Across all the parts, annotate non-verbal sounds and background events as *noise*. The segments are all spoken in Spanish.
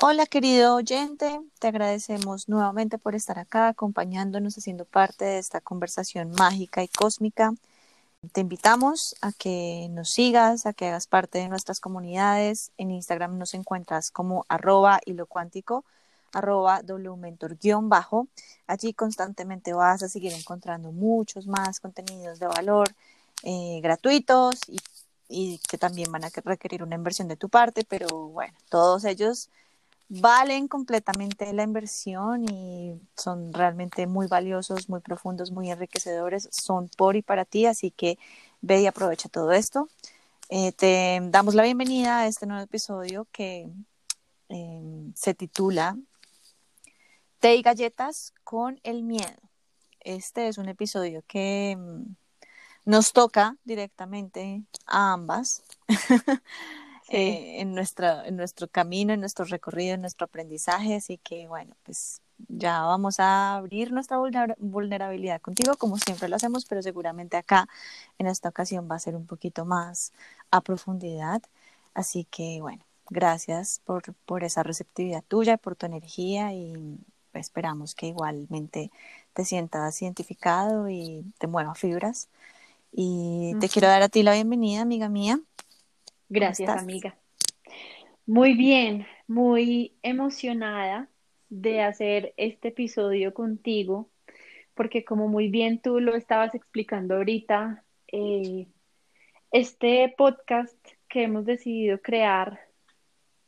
Hola querido oyente, te agradecemos nuevamente por estar acá acompañándonos, haciendo parte de esta conversación mágica y cósmica. Te invitamos a que nos sigas, a que hagas parte de nuestras comunidades. En Instagram nos encuentras como arroba hilo cuántico, arroba guion bajo. Allí constantemente vas a seguir encontrando muchos más contenidos de valor eh, gratuitos y, y que también van a requerir una inversión de tu parte, pero bueno, todos ellos valen completamente la inversión y son realmente muy valiosos, muy profundos, muy enriquecedores, son por y para ti, así que ve y aprovecha todo esto. Eh, te damos la bienvenida a este nuevo episodio que em, se titula Té y galletas con el miedo. Este es un episodio que em, nos toca directamente a ambas. *laughs* Eh, en, nuestra, en nuestro camino, en nuestro recorrido, en nuestro aprendizaje. Así que bueno, pues ya vamos a abrir nuestra vulnerabilidad contigo, como siempre lo hacemos, pero seguramente acá en esta ocasión va a ser un poquito más a profundidad. Así que bueno, gracias por, por esa receptividad tuya, por tu energía y esperamos que igualmente te sientas identificado y te mueva fibras. Y te quiero dar a ti la bienvenida, amiga mía. Gracias, amiga. Muy bien, muy emocionada de hacer este episodio contigo, porque como muy bien tú lo estabas explicando ahorita, eh, este podcast que hemos decidido crear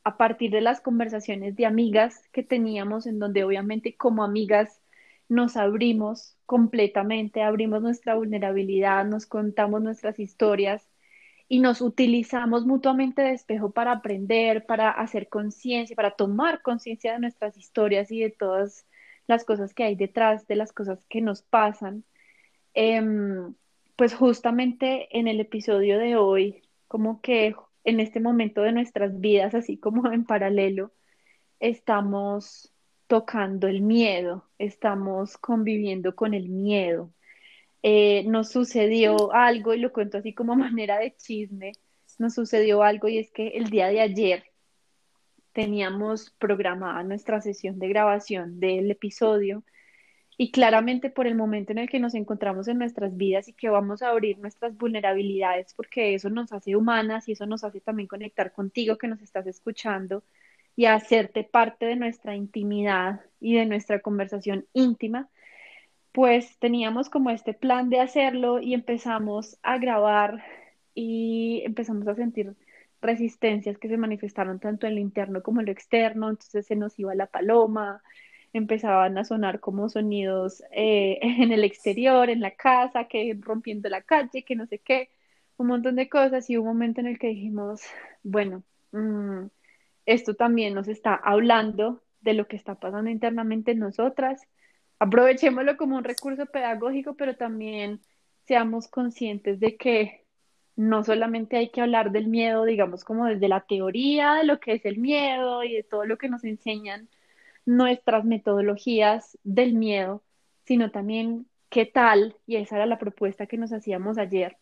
a partir de las conversaciones de amigas que teníamos, en donde obviamente como amigas nos abrimos completamente, abrimos nuestra vulnerabilidad, nos contamos nuestras historias y nos utilizamos mutuamente de espejo para aprender, para hacer conciencia, para tomar conciencia de nuestras historias y de todas las cosas que hay detrás de las cosas que nos pasan. Em, pues justamente en el episodio de hoy, como que en este momento de nuestras vidas, así como en paralelo, estamos tocando el miedo, estamos conviviendo con el miedo. Eh, nos sucedió algo, y lo cuento así como manera de chisme, nos sucedió algo y es que el día de ayer teníamos programada nuestra sesión de grabación del episodio y claramente por el momento en el que nos encontramos en nuestras vidas y que vamos a abrir nuestras vulnerabilidades porque eso nos hace humanas y eso nos hace también conectar contigo que nos estás escuchando y hacerte parte de nuestra intimidad y de nuestra conversación íntima, pues teníamos como este plan de hacerlo y empezamos a grabar y empezamos a sentir resistencias que se manifestaron tanto en lo interno como en lo externo, entonces se nos iba la paloma, empezaban a sonar como sonidos eh, *laughs* en el exterior, en la casa, que rompiendo la calle, que no sé qué, un montón de cosas y un momento en el que dijimos, bueno, mm, esto también nos está hablando de lo que está pasando internamente en nosotras aprovechémoslo como un recurso pedagógico, pero también seamos conscientes de que no solamente hay que hablar del miedo, digamos, como desde la teoría de lo que es el miedo y de todo lo que nos enseñan nuestras metodologías del miedo, sino también qué tal, y esa era la propuesta que nos hacíamos ayer,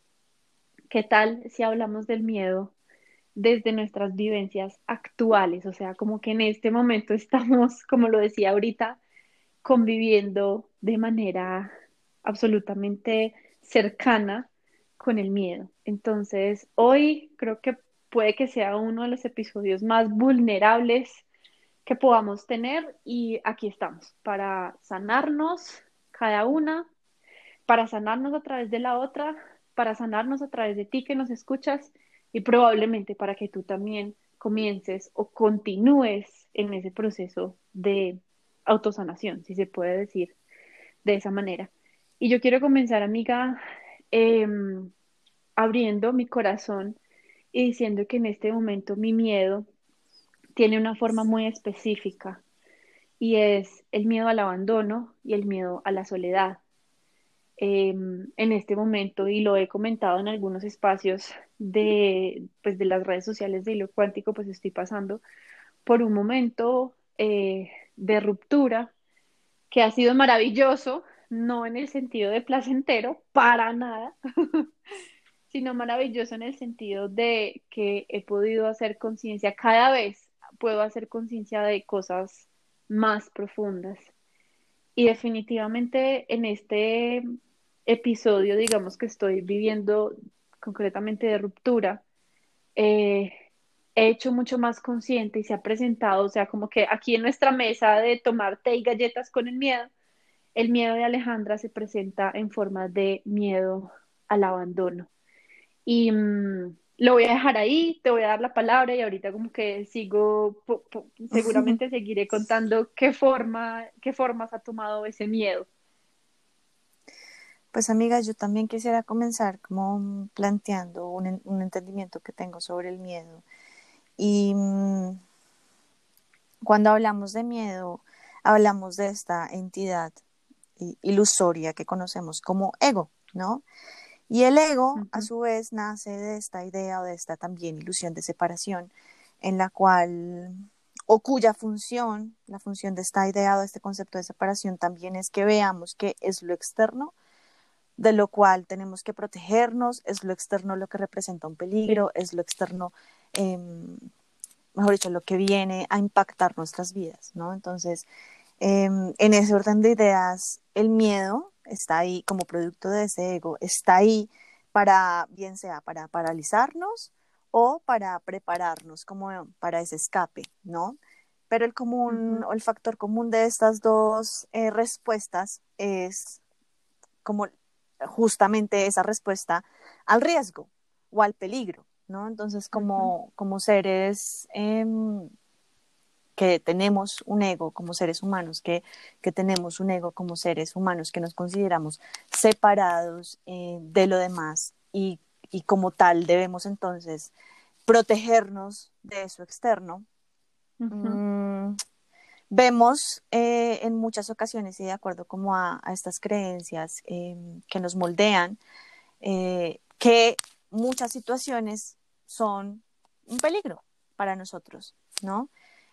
qué tal si hablamos del miedo desde nuestras vivencias actuales, o sea, como que en este momento estamos, *laughs* como lo decía ahorita, conviviendo de manera absolutamente cercana con el miedo. Entonces, hoy creo que puede que sea uno de los episodios más vulnerables que podamos tener y aquí estamos para sanarnos cada una, para sanarnos a través de la otra, para sanarnos a través de ti que nos escuchas y probablemente para que tú también comiences o continúes en ese proceso de autosanación, si se puede decir de esa manera. Y yo quiero comenzar, amiga, em, abriendo mi corazón y diciendo que en este momento mi miedo tiene una forma muy específica y es el miedo al abandono y el miedo a la soledad. Em, en este momento, y lo he comentado en algunos espacios de, pues, de las redes sociales de hilo cuántico, pues estoy pasando por un momento eh, de ruptura que ha sido maravilloso, no en el sentido de placentero, para nada, *laughs* sino maravilloso en el sentido de que he podido hacer conciencia cada vez, puedo hacer conciencia de cosas más profundas. Y definitivamente en este episodio, digamos que estoy viviendo concretamente de ruptura, eh, hecho mucho más consciente y se ha presentado, o sea, como que aquí en nuestra mesa de tomar té y galletas con el miedo, el miedo de Alejandra se presenta en forma de miedo al abandono. Y mm, lo voy a dejar ahí, te voy a dar la palabra y ahorita como que sigo, seguramente *laughs* seguiré contando qué forma, qué formas ha tomado ese miedo. Pues amigas, yo también quisiera comenzar como planteando un, un entendimiento que tengo sobre el miedo. Y mm, cuando hablamos de miedo, hablamos de esta entidad ilusoria que conocemos como ego, ¿no? Y el ego, a su vez, nace de esta idea o de esta también ilusión de separación, en la cual, o cuya función, la función de esta idea o de este concepto de separación también es que veamos que es lo externo, de lo cual tenemos que protegernos, es lo externo lo que representa un peligro, es lo externo, em, mejor dicho, lo que viene a impactar nuestras vidas, ¿no? Entonces, em, en ese orden de ideas, el miedo está ahí como producto de ese ego, está ahí para, bien sea para paralizarnos o para prepararnos como para ese escape, ¿no? Pero el común o el factor común de estas dos eh, respuestas es como justamente esa respuesta al riesgo o al peligro, ¿no? Entonces, como, como seres em, que tenemos un ego como seres humanos, que, que, tenemos un ego como seres humanos, que nos consideramos separados eh, de lo demás y, y, como tal debemos entonces protegernos de eso externo. Mm, vemos eh, en muchas ocasiones y de acuerdo como a, estas creencias em, que nos moldean, eh, que muchas situaciones son un peligro para nosotros, ¿no?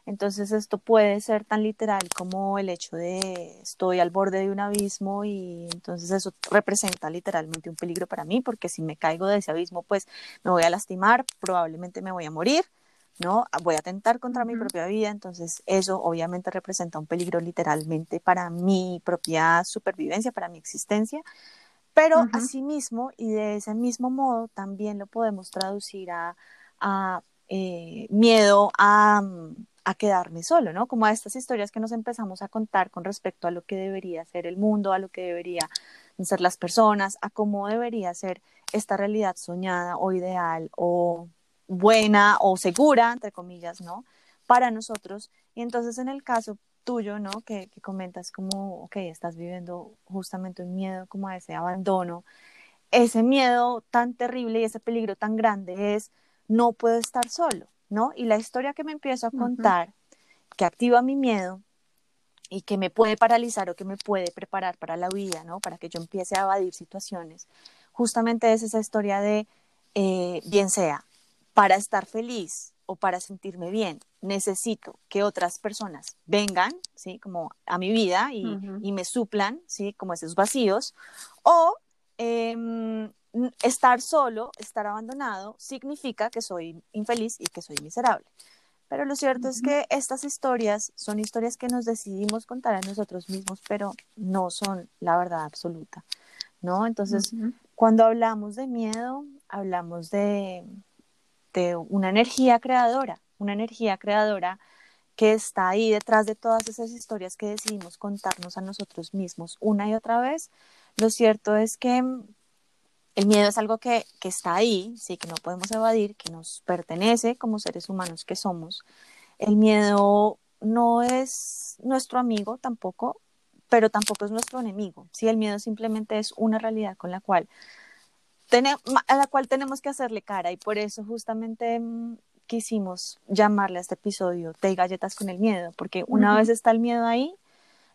Entonces esto puede ser tan literal como el hecho de estoy al borde de un abismo y entonces eso representa literalmente un peligro para mí porque si me caigo de ese abismo pues me voy a lastimar, probablemente me voy a morir, ¿no? Voy a atentar contra mi propia vida, entonces eso obviamente representa un peligro literalmente para mi propia supervivencia, para mi existencia. Pero asimismo y de ese mismo modo también lo podemos traducir a, eh, miedo a, a quedarme solo, ¿no? Como a estas historias que nos empezamos a contar con respecto a lo que debería ser el mundo, a lo que debería ser las personas, a cómo debería ser esta realidad soñada o ideal o buena o segura, entre comillas, ¿no? Para nosotros. Y entonces en el caso tuyo, ¿no? Que, que comentas como, ok, estás viviendo justamente un miedo como a ese abandono. Ese miedo tan terrible y ese peligro tan grande es, no puedo estar solo ¿no? Y la historia que me empiezo a contar, que activa mi miedo y que me puede paralizar o que me puede preparar para la vida, ¿no? Para que yo empiece a evadir situaciones, justamente es esa historia de, eh, bien sea, para estar feliz o para sentirme bien, necesito que otras personas vengan, ¿sí? Como a mi vida y, y me suplan, ¿sí? Como esos vacíos, o eh, estar solo, estar abandonado, significa que soy infeliz y que soy miserable. Pero lo cierto es que estas historias son historias que nos decidimos contar a nosotros mismos, pero no son la verdad absoluta, ¿no? Entonces, cuando hablamos de miedo, hablamos de, de una energía creadora, una energía creadora que está ahí detrás de todas esas historias que decidimos contarnos a nosotros mismos una y otra vez. Lo cierto es que el miedo es algo que, está ahí, sí, que no podemos evadir, que nos pertenece como seres humanos que somos. El miedo no es nuestro amigo tampoco, pero tampoco es nuestro enemigo. Sí, el miedo simplemente es una realidad con la cual a la cual tenemos que hacerle cara y por eso justamente mm, quisimos llamarle a este episodio Te galletas con el miedo, porque una vez está el miedo ahí,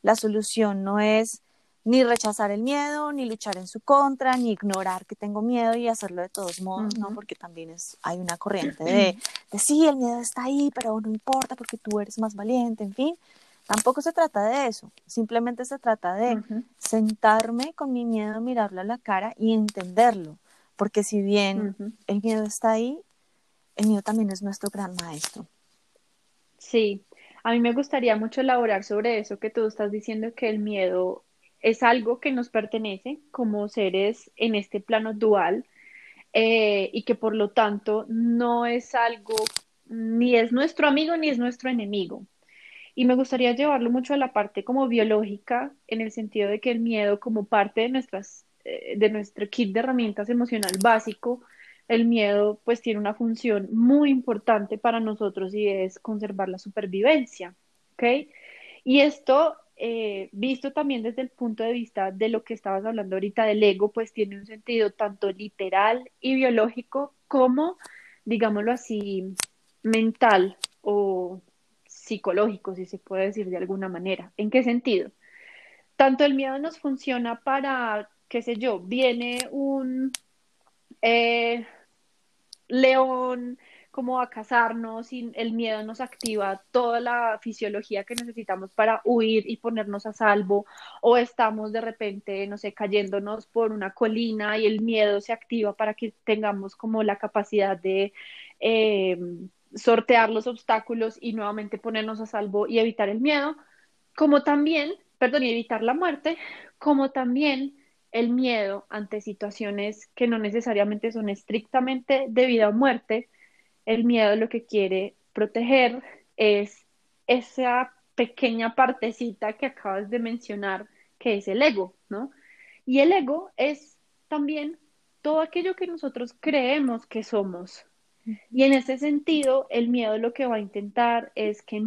la solución no es ni rechazar el miedo, ni luchar en su contra, ni ignorar que tengo miedo y hacerlo de todos modos, ¿no? Porque también es, hay una corriente de, *clears throat* de, sí, el miedo está ahí, pero no importa porque tú eres más valiente, en fin. Tampoco se trata de eso, simplemente se trata de sentarme con mi miedo, mirarlo a la cara y entenderlo, porque si bien el miedo está ahí, el miedo también es nuestro gran maestro. Sí, a mí me gustaría mucho elaborar sobre eso que tú estás diciendo, que el miedo es algo que nos pertenece como seres en este plano dual eh, y que por lo tanto no es algo, ni es nuestro amigo ni es nuestro enemigo. Y me gustaría llevarlo mucho a la parte como biológica, en el sentido de que el miedo como parte de nuestras, de nuestro kit de herramientas emocional básico, el miedo pues tiene una función muy importante para nosotros y es conservar la supervivencia, ¿ok? Y esto, eh, visto también desde el punto de vista de lo que estabas hablando ahorita del ego, pues tiene un sentido tanto literal y biológico como, digámoslo así, mental o psicológico, si se puede decir de alguna manera. ¿En qué sentido? Tanto el miedo nos funciona para, qué sé yo, viene un... Eh, león como a cazarnos y el miedo nos activa toda la fisiología que necesitamos para huir y ponernos a salvo o estamos de repente, no sé, cayéndonos por una colina y el miedo se activa para que tengamos como la capacidad de eh, sortear los obstáculos y nuevamente ponernos a salvo y evitar el miedo, como también, perdón, y evitar la muerte, como también el miedo ante situaciones que no necesariamente son estrictamente de vida o muerte, el miedo lo que quiere proteger es esa pequeña partecita que acabas de mencionar, que es el ego, ¿no? Y el ego es también todo aquello que nosotros creemos que somos. Y en ese sentido, el miedo lo que va a intentar es que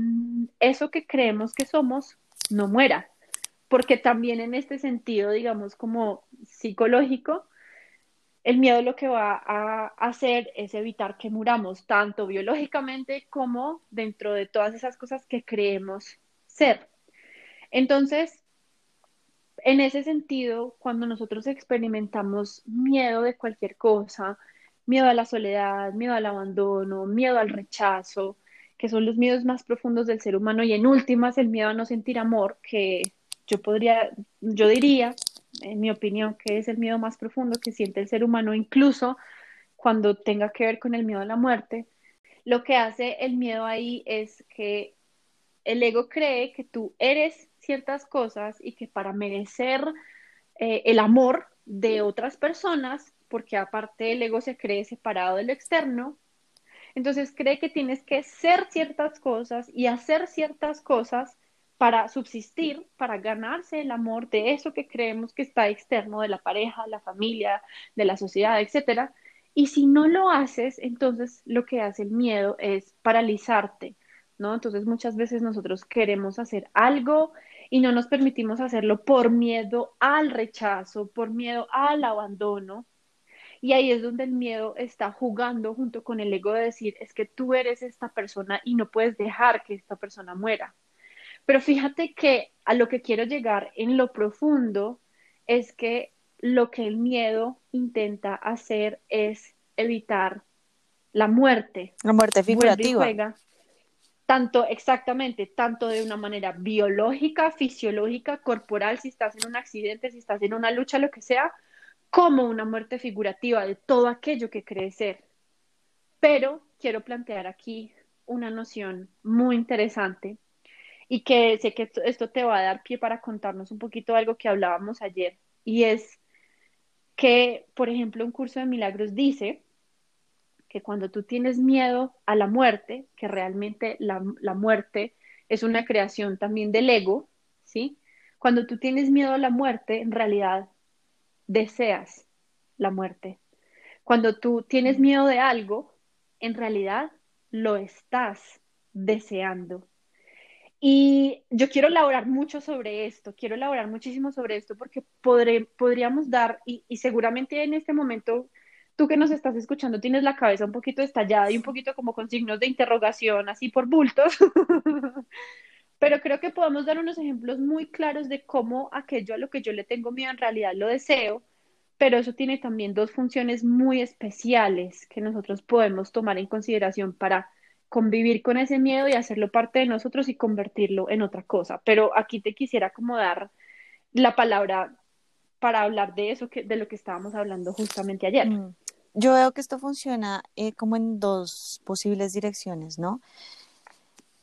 eso que creemos que somos no muera, porque también en este sentido, digamos, como psicológico, el miedo lo que va a hacer es evitar que muramos, tanto biológicamente como dentro de todas esas cosas que creemos ser. Entonces, en ese sentido, cuando nosotros experimentamos miedo de cualquier cosa, miedo a la soledad, miedo al abandono, miedo al rechazo, que son los miedos más profundos del ser humano, y en últimas el miedo a no sentir amor, que yo podría, yo diría, en mi opinión, que es el miedo más profundo que siente el ser humano, incluso cuando tenga que ver con el miedo a la muerte. Lo que hace el miedo ahí es que el ego cree que tú eres ciertas cosas y que para merecer eh, el amor de otras personas, porque aparte el ego se cree separado del externo, entonces cree que tienes que ser ciertas cosas y hacer ciertas cosas para subsistir, para ganarse el amor de eso que creemos que está externo de la pareja, la familia, de la sociedad, etcétera. Y si no lo haces, entonces lo que hace el miedo es paralizarte, ¿no? Entonces muchas veces nosotros queremos hacer algo y no nos permitimos hacerlo por miedo al rechazo, por miedo al abandono. Y ahí es donde el miedo está jugando junto con el ego de decir, es que tú eres esta persona y no puedes dejar que esta persona muera. Pero fíjate que a lo que quiero llegar en lo profundo es que lo que el miedo intenta hacer es evitar la muerte. La muerte figurativa. tanto exactamente, tanto de una manera biológica, fisiológica, corporal, si estás en un accidente, si estás en una lucha, lo que sea, como una muerte figurativa de todo aquello que crees ser. Pero quiero plantear aquí una noción muy interesante y que sé que esto te va a dar pie para contarnos un poquito algo que hablábamos ayer y es que, por ejemplo, un curso de milagros dice que cuando tú tienes miedo a la muerte, que realmente la, la muerte es una creación también del ego, ¿sí? Cuando tú tienes miedo a la muerte, en realidad deseas la muerte. Cuando tú tienes miedo de algo, en realidad lo estás deseando. Y yo quiero elaborar mucho sobre esto, quiero elaborar muchísimo sobre esto porque podré, podríamos dar, y, y, seguramente en este momento tú que nos estás escuchando tienes la cabeza un poquito estallada y un poquito como con signos de interrogación, así por bultos, *laughs* pero creo que podemos dar unos ejemplos muy claros de cómo aquello a lo que yo le tengo miedo en realidad lo deseo, pero eso tiene también dos funciones muy especiales que nosotros podemos tomar en consideración para convivir con ese miedo y hacerlo parte de nosotros y convertirlo en otra cosa. Pero aquí te quisiera como dar la palabra para hablar de eso, que, de lo que estábamos hablando justamente ayer. Mm. Yo veo que esto funciona eh, como en dos posibles direcciones, ¿no?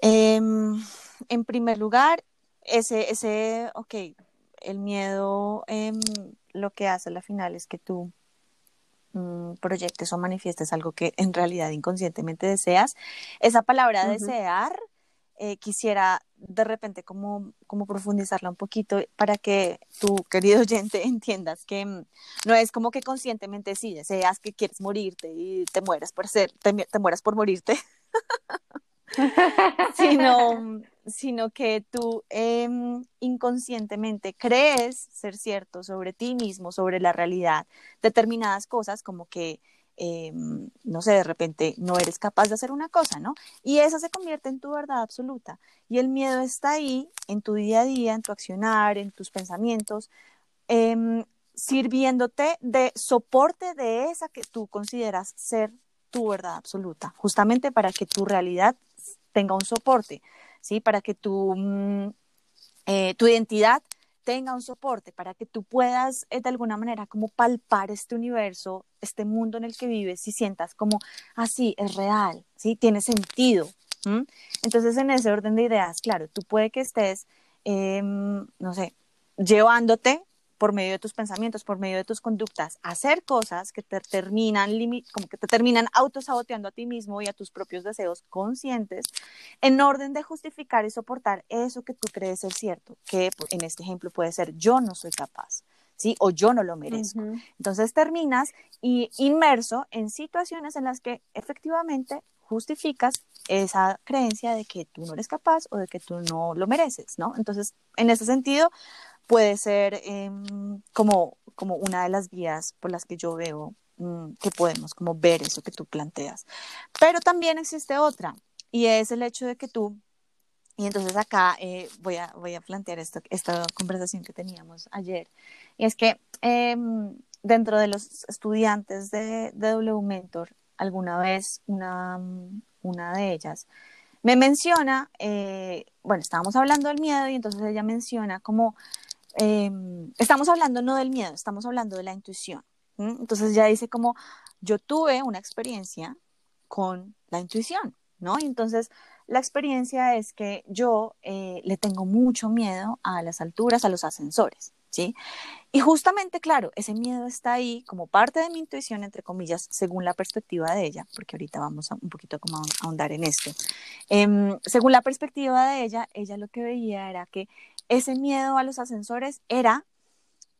Em, en primer lugar, ese, ese, ok, el miedo em, lo que hace al final es que tú proyectes o manifiestes algo que en realidad inconscientemente deseas. Esa palabra desear, eh, quisiera de repente como, como profundizarla un poquito para que tu querido oyente *laughs* entiendas que mm, no es como que conscientemente sí deseas que quieres morirte y te mueras por ser, te, te mueras por morirte. *laughs* *laughs* sino, sino que tú em, inconscientemente crees ser cierto sobre ti mismo, sobre la realidad, determinadas cosas como que, em, no sé, de repente no eres capaz de hacer una cosa, ¿no? Y esa se convierte en tu verdad absoluta. Y el miedo está ahí en tu día a día, en tu accionar, en tus pensamientos, em, sirviéndote de soporte de esa que tú consideras ser tu verdad absoluta, justamente para que tu realidad tenga un soporte, ¿sí? Para que tu, mm, eh, tu identidad tenga un soporte, para que tú puedas eh, de alguna manera como palpar este universo, este mundo en el que vives y sientas como, así, ah, es real, ¿sí? Tiene sentido. Entonces, en ese orden de ideas, claro, tú puede que estés, em, no sé, llevándote por medio de tus pensamientos, por medio de tus conductas, hacer cosas que te terminan, como que te terminan autosaboteando a ti mismo y a tus propios deseos conscientes, en orden de justificar y soportar eso que tú crees ser cierto, que en este ejemplo puede ser yo no soy capaz. ¿Sí? O yo no lo merezco. Entonces terminas y inmerso en situaciones en las que efectivamente justificas esa creencia de que tú no eres capaz o de que tú no lo mereces, ¿no? Entonces, en ese sentido, puede ser em, como, como una de las vías por las que yo veo mm, que podemos como ver eso que tú planteas. Pero también existe otra y es el hecho de que tú, y entonces acá eh, voy, a, voy a plantear esto, esta conversación que teníamos ayer, y es que em, dentro de los estudiantes de, de W Mentor, alguna vez una, una de ellas me menciona, eh, bueno, estábamos hablando del miedo y entonces ella menciona como Em, estamos hablando no del miedo, estamos hablando de la intuición. Entonces ya dice como, yo tuve una experiencia con la intuición, ¿no? Y entonces la experiencia es que yo eh, le tengo mucho miedo a las alturas, a los ascensores, ¿sí? Y justamente, claro, ese miedo está ahí como parte de mi intuición, entre comillas, según la perspectiva de ella, porque ahorita vamos a, un poquito como a ahondar en esto. Em, según la perspectiva de ella, ella lo que veía era que ese miedo a los ascensores era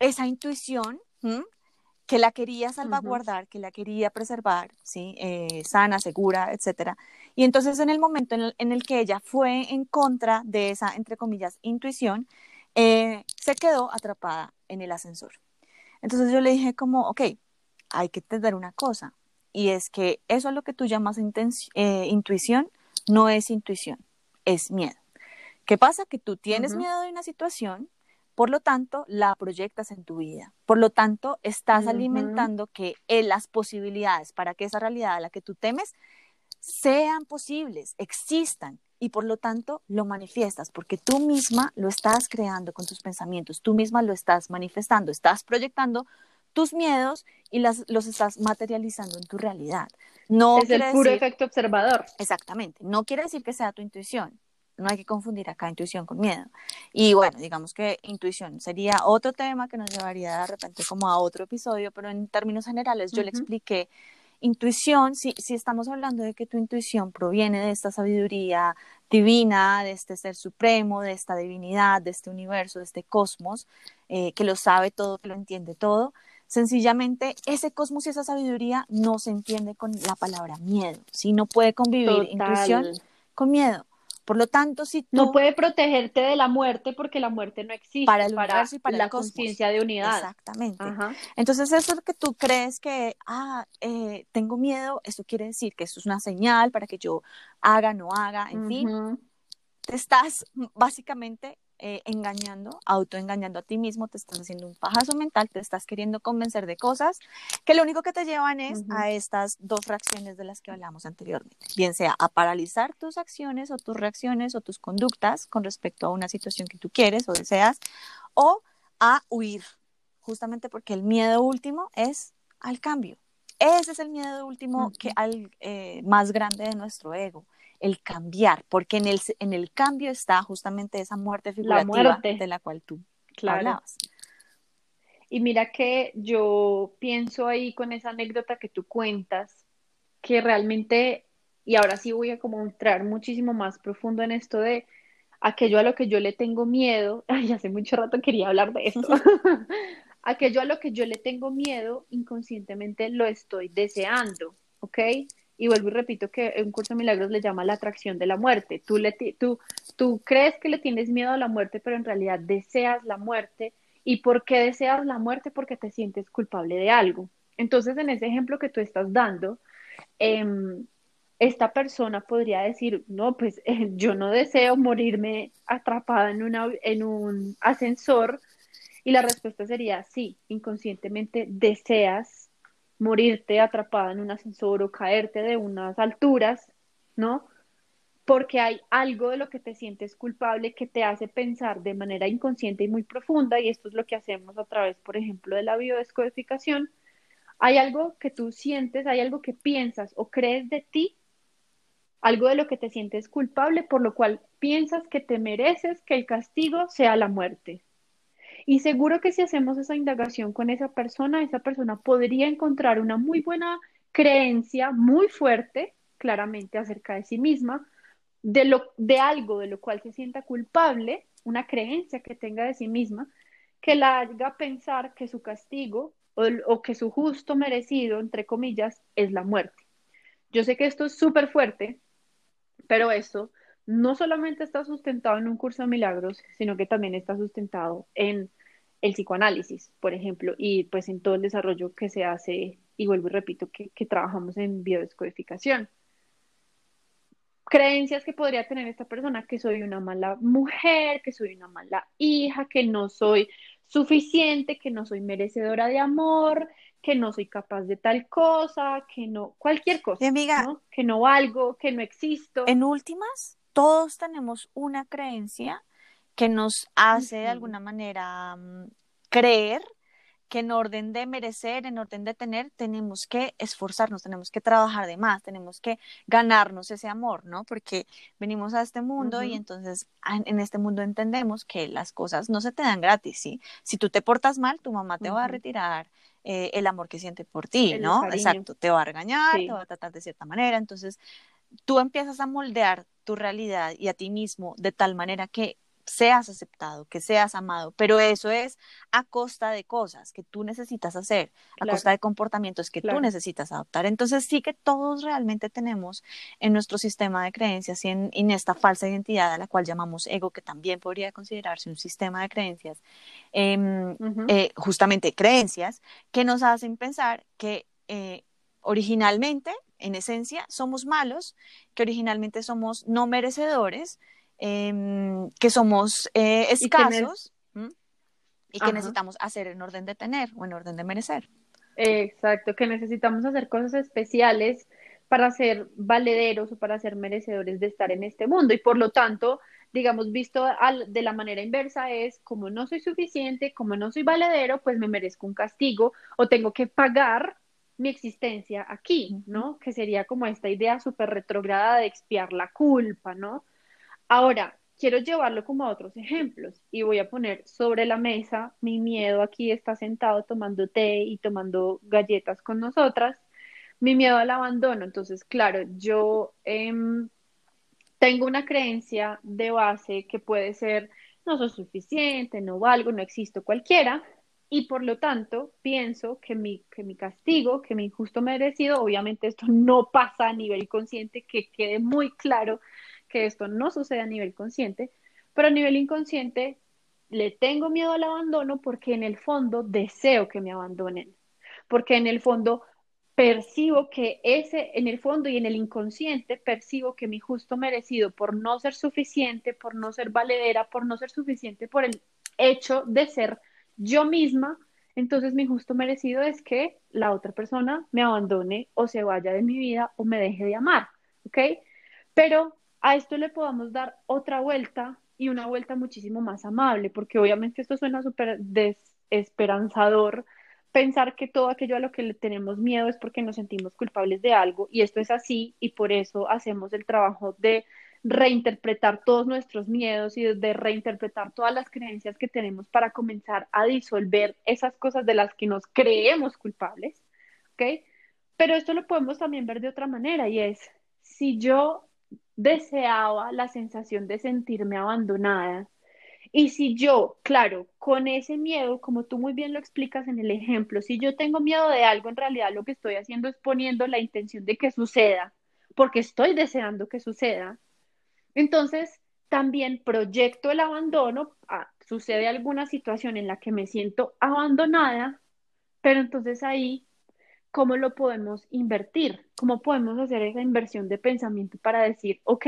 esa intuición que la quería salvaguardar, que la quería preservar, ¿sí? Eh, sana, segura, etc. Y entonces en el momento en el, que ella fue en contra de esa, entre comillas, intuición, eh, se quedó atrapada en el ascensor. Entonces yo le dije como, ok, hay que entender una cosa, y es que eso es lo que tú llamas eh, intuición, no es intuición, es miedo. ¿Qué pasa? Que tú tienes miedo de una situación, por lo tanto, la proyectas en tu vida. Por lo tanto, estás alimentando que eh, las posibilidades para que esa realidad a la que tú temes sean posibles, existan. Y por lo tanto, lo manifiestas, porque tú misma lo estás creando con tus pensamientos, tú misma lo estás manifestando, estás proyectando tus miedos y las, los estás materializando en tu realidad. No es el puro efecto observador. Exactamente. No quiere decir que sea tu intuición. No hay que confundir acá intuición con miedo. Y bueno, digamos que intuición sería otro tema que nos llevaría de repente como a otro episodio, pero en términos generales yo le expliqué intuición, si, si estamos hablando de que tu intuición proviene de esta sabiduría divina, de este ser supremo, de esta divinidad, de este universo, de este cosmos, eh, que lo sabe todo, que lo entiende todo, sencillamente ese cosmos y esa sabiduría no se entiende con la palabra miedo, si no puede convivir intuición con miedo. Por lo tanto, si tú... No puede protegerte de la muerte porque la muerte no existe para, el para, y para la conciencia de unidad. Exactamente. Entonces, eso que tú crees que, ah, eh, tengo miedo, eso quiere decir que eso es una señal para que yo haga, no haga, en fin. Te estás básicamente eh, engañando, autoengañando a ti mismo, te estás haciendo un pajazo mental, te estás queriendo convencer de cosas que lo único que te llevan es a estas dos reacciones de las que hablamos anteriormente, bien sea a paralizar tus acciones o tus reacciones o tus conductas con respecto a una situación que tú quieres o deseas, o a huir, justamente porque el miedo último es al cambio. Ese es el miedo último que al, eh, más grande de nuestro ego el cambiar, porque en el, en el cambio está justamente esa muerte figurativa de la cual tú hablabas. Y mira que yo pienso ahí con esa anécdota que tú cuentas, que realmente, y ahora sí voy a como entrar muchísimo más profundo en esto de aquello a lo que yo le tengo miedo, *laughs* ay, hace mucho rato quería hablar de esto, *laughs* aquello a lo que yo le tengo miedo, inconscientemente lo estoy deseando, ¿ok? Y vuelvo y repito que un curso de milagros le llama la atracción de la muerte. Tú, le, tú, tú crees que le tienes miedo a la muerte, pero en realidad deseas la muerte. ¿Y por qué deseas la muerte? Porque te sientes culpable de algo. Entonces, en ese ejemplo que tú estás dando, em, esta persona podría decir, no, pues *laughs* yo no deseo morirme atrapada en, en un ascensor. Y la respuesta sería, sí, inconscientemente deseas morirte atrapada en un ascensor o caerte de unas alturas, ¿no? Porque hay algo de lo que te sientes culpable que te hace pensar de manera inconsciente y muy profunda, y esto es lo que hacemos a través, por ejemplo, de la biodescodificación. Hay algo que tú sientes, hay algo que piensas o crees de ti algo de lo que te sientes culpable, por lo cual piensas que te mereces que el castigo sea la muerte. Y seguro que si hacemos esa indagación con esa persona, esa persona podría encontrar una muy buena creencia, muy fuerte, claramente, acerca de sí misma, de, lo, de algo de lo cual se sienta culpable, una creencia que tenga de sí misma, que la haga pensar que su castigo o, o que su justo merecido, entre comillas, es la muerte. Yo sé que esto es súper fuerte, pero eso no solamente está sustentado en un curso de milagros, sino que también está sustentado en el psicoanálisis, por ejemplo, y pues en todo el desarrollo que se hace, y vuelvo y repito, que, trabajamos en biodescodificación. Creencias que podría tener esta persona, que soy una mala mujer, que soy una mala hija, que no soy suficiente, que no soy merecedora de amor, que no soy capaz de tal cosa, que no, cualquier cosa, amiga, que no valgo, que no existo. En últimas, todos tenemos una creencia que nos hace de alguna manera mm, creer que en orden de merecer, en orden de tener, tenemos que esforzarnos, tenemos que trabajar de más, tenemos que ganarnos ese amor, ¿no? Porque venimos a este mundo y entonces en este mundo entendemos que las cosas no se te dan gratis, ¿sí? Si tú te portas mal, tu mamá te va a retirar eh, el amor que siente por ti, ¿no? Exacto, te va a regañar, te va a tratar de cierta manera, entonces tú empiezas a moldear tu realidad y a ti mismo de tal manera que seas aceptado, que seas amado, pero eso es a costa de cosas que tú necesitas hacer, a costa de comportamientos que tú necesitas adoptar. Entonces sí que todos realmente tenemos en nuestro sistema de creencias y en, esta falsa identidad a la cual llamamos ego, que también podría considerarse un sistema de creencias, em, eh, justamente creencias que nos hacen pensar que eh, originalmente, en esencia, somos malos, que originalmente somos no merecedores, Em, que somos eh, escasos y que, necesitamos hacer en orden de tener o en orden de merecer. Exacto, que necesitamos hacer cosas especiales para ser valederos o para ser merecedores de estar en este mundo. Y por lo tanto, digamos, visto de la manera inversa es como no soy suficiente, como no soy valedero, pues me merezco un castigo o tengo que pagar mi existencia aquí, ¿no? Que sería como esta idea súper retrograda de expiar la culpa, ¿no? Ahora, quiero llevarlo como a otros ejemplos y voy a poner sobre la mesa mi miedo aquí está sentado tomando té y tomando galletas con nosotras, mi miedo al abandono. Entonces, claro, yo em, tengo una creencia de base que puede ser no soy suficiente, no valgo, no existo cualquiera, y por lo tanto pienso que mi, que mi castigo, que mi injusto merecido, obviamente esto no pasa a nivel consciente, que quede muy claro que esto no sucede a nivel consciente, pero a nivel inconsciente le tengo miedo al abandono porque en el fondo deseo que me abandonen, porque en el fondo percibo que ese, en el fondo y en el inconsciente, percibo que mi justo merecido por no ser suficiente, por no ser valedera, por no ser suficiente por el hecho de ser yo misma, entonces mi justo merecido es que la otra persona me abandone o se vaya de mi vida o me deje de amar, ¿ok? Pero a esto le podamos dar otra vuelta y una vuelta muchísimo más amable, porque obviamente esto suena súper desesperanzador, pensar que todo aquello a lo que le tenemos miedo es porque nos sentimos culpables de algo y esto es así y por eso hacemos el trabajo de reinterpretar todos nuestros miedos y de reinterpretar todas las creencias que tenemos para comenzar a disolver esas cosas de las que nos creemos culpables, ¿ok? Pero esto lo podemos también ver de otra manera y es, si yo deseaba la sensación de sentirme abandonada, y si yo, claro, con ese miedo, como tú muy bien lo explicas en el ejemplo, si yo tengo miedo de algo, en realidad lo que estoy haciendo es poniendo la intención de que suceda, porque estoy deseando que suceda. Entonces, también proyecto el abandono, ah, sucede alguna situación en la que me siento abandonada, pero entonces ahí, ¿cómo lo podemos invertir? ¿Cómo podemos hacer esa inversión de pensamiento para decir, ok,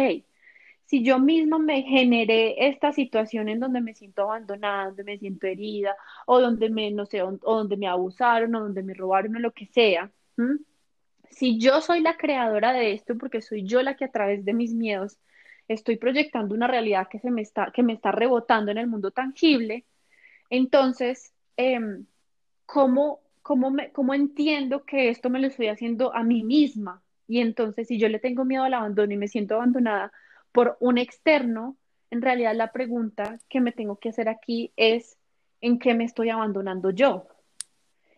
si yo misma me generé esta situación en donde me siento abandonada, donde me siento herida, o donde me, no sé, o, donde me abusaron, o donde me robaron, o lo que sea, si yo soy la creadora de esto, porque soy yo la que a través de mis miedos estoy proyectando una realidad que, se me, está, que me está rebotando en el mundo tangible, entonces, em, ¿cómo, cómo, me, ¿cómo entiendo que esto me lo estoy haciendo a mí misma? Y entonces, si yo le tengo miedo al abandono y me siento abandonada, por un externo, en realidad la pregunta que me tengo que hacer aquí es, ¿en qué me estoy abandonando yo?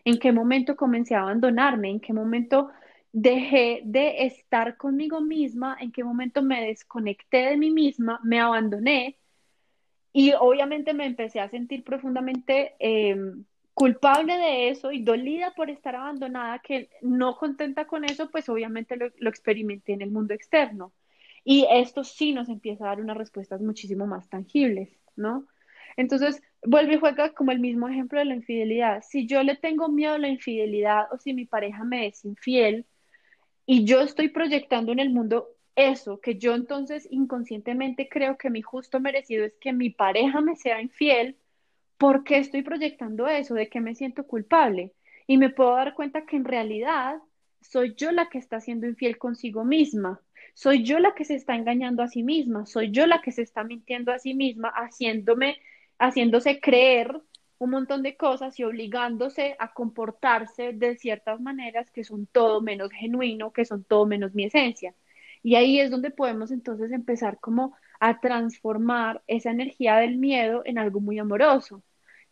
¿En qué momento comencé a abandonarme? ¿En qué momento dejé de estar conmigo misma? ¿En qué momento me desconecté de mí misma? ¿Me abandoné? Y obviamente me empecé a sentir profundamente em, culpable de eso y dolida por estar abandonada, que no contenta con eso, pues obviamente lo experimenté en el mundo externo. Y esto sí nos empieza a dar unas respuestas muchísimo más tangibles, ¿no? Entonces, vuelve y juega como el mismo ejemplo de la infidelidad. Si yo le tengo miedo a la infidelidad o si mi pareja me es infiel y yo estoy proyectando en el mundo eso, que yo entonces inconscientemente creo que mi justo merecido es que mi pareja me sea infiel, ¿por qué estoy proyectando eso? ¿De que me siento culpable? Y me puedo dar cuenta que en realidad soy yo la que está siendo infiel consigo misma soy yo la que se está engañando a sí misma, soy yo la que se está mintiendo a sí misma, haciéndome, haciéndose creer un montón de cosas y obligándose a comportarse de ciertas maneras que son todo menos genuino, que son todo menos mi esencia. Y ahí es donde podemos entonces empezar como a transformar esa energía del miedo en algo muy amoroso.